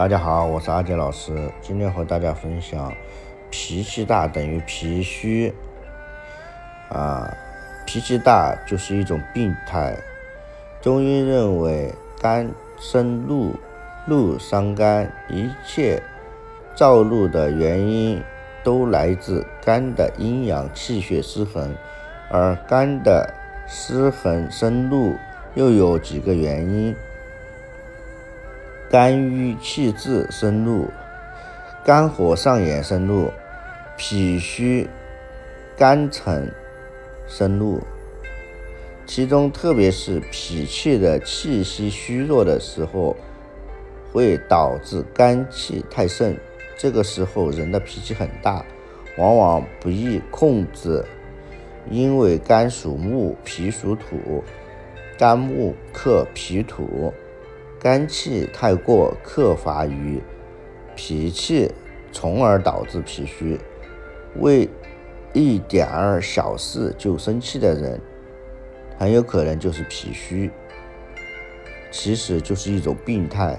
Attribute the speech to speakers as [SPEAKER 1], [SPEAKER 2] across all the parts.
[SPEAKER 1] 大家好，我是阿杰老师，今天和大家分享，脾气大等于脾虚啊，脾气大就是一种病态。中医认为，肝生怒，怒伤肝，一切躁怒的原因都来自肝的阴阳气血失衡，而肝的失衡生怒又有几个原因。肝郁气滞生怒，肝火上炎生怒，脾虚肝沉生怒。其中特别是脾气的气息虚弱的时候，会导致肝气太盛。这个时候人的脾气很大，往往不易控制。因为肝属木，脾属土，肝木克脾土。肝气太过克伐于脾气，从而导致脾虚。为一点儿小事就生气的人，很有可能就是脾虚，其实就是一种病态。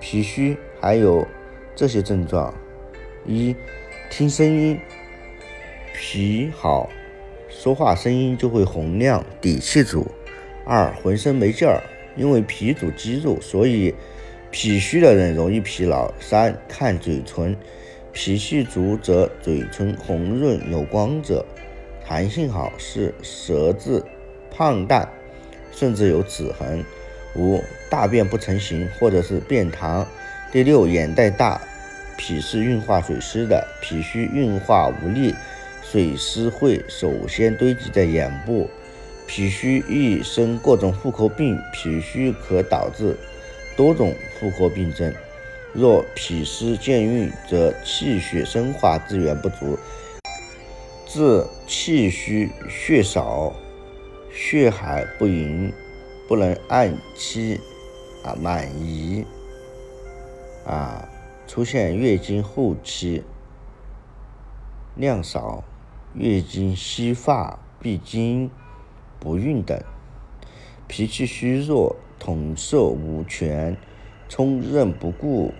[SPEAKER 1] 脾虚还有这些症状：一、听声音脾好，说话声音就会洪亮，底气足；二、浑身没劲儿。因为脾主肌肉，所以脾虚的人容易疲劳。三看嘴唇，脾气足则嘴唇红润有光泽，弹性好，是舌质胖淡，甚至有齿痕。五大便不成形或者是便溏。第六眼袋大，脾是运化水湿的，脾虚运化无力，水湿会首先堆积在眼部。脾虚易生各种妇科病，脾虚可导致多种妇科病症。若脾湿健运，则气血生化资源不足，致气虚血少、血海不盈，不能按期啊满宜啊，出现月经后期量少、月经稀发、闭经。不孕等，脾气虚弱，统摄无权，冲任不顾，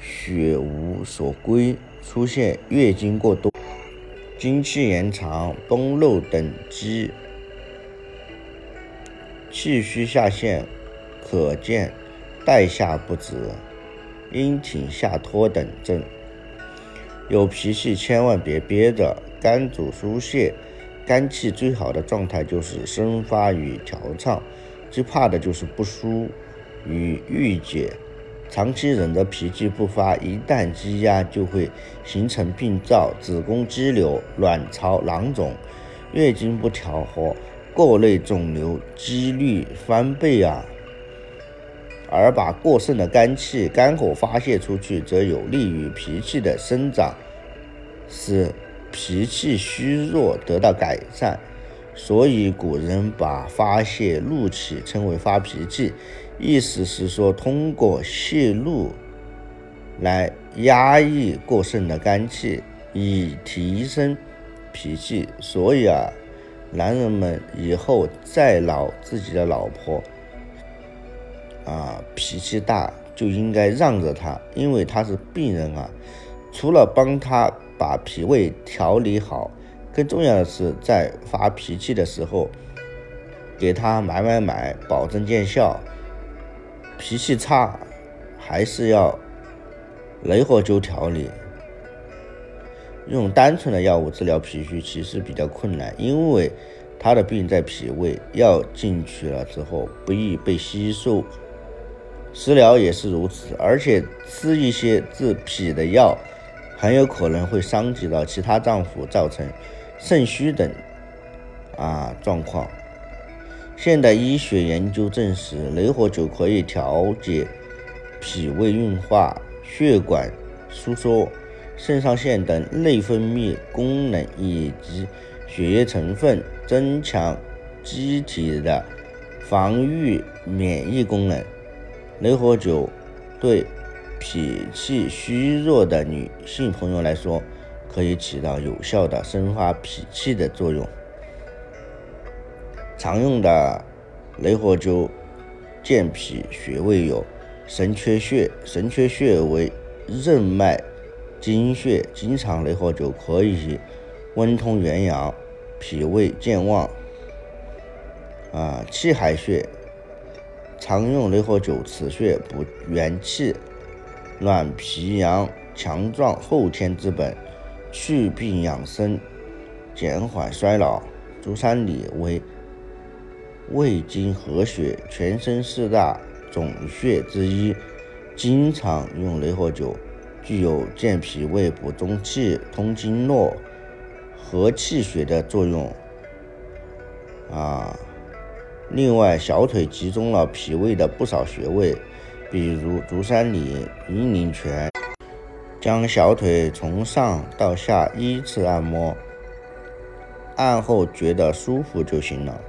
[SPEAKER 1] 血无所归，出现月经过多、经期延长、崩漏等疾，气虚下陷，可见带下不止、阴挺下脱等症。有脾气千万别憋着，肝主疏泄。肝气最好的状态就是生发与调畅，最怕的就是不舒与郁结。长期忍着脾气不发，一旦积压，就会形成病灶，子宫肌瘤、卵巢囊肿，月经不调和，各类肿瘤几率翻倍啊！而把过剩的肝气、肝火发泄出去，则有利于脾气的生长，使。脾气虚弱得到改善，所以古人把发泄怒气称为发脾气，意思是说通过泄怒来压抑过剩的肝气，以提升脾气。所以啊，男人们以后再闹自己的老婆啊脾气大，就应该让着她，因为她是病人啊，除了帮她。把脾胃调理好，更重要的是在发脾气的时候，给他买买买，保证见效。脾气差，还是要雷火灸调理。用单纯的药物治疗脾虚其实比较困难，因为他的病在脾胃，药进去了之后不易被吸收。食疗也是如此，而且吃一些治脾的药。很有可能会伤及到其他脏腑，造成肾虚等啊状况。现代医学研究证实，雷火灸可以调节脾胃运化、血管收缩、肾上腺等内分泌功能以及血液成分，增强机体的防御免疫功能。雷火灸对。脾气虚弱的女性朋友来说，可以起到有效的生发脾气的作用。常用的雷火灸健脾穴位有神阙穴，神阙穴为任脉经穴，经常雷火灸可以温通元阳，脾胃健旺。啊，气海穴，常用雷火灸，此穴补元气，暖脾阳，强壮后天之本，祛病养生，减缓衰老。足三里为胃经合穴，全身四大总穴之一，经常用雷火灸，具有健脾胃、补中气、通经络、和气血的作用。啊，另外小腿集中了脾胃的不少穴位，比如足三里、阴陵泉，将小腿从上到下依次按摩，按后觉得舒服就行了。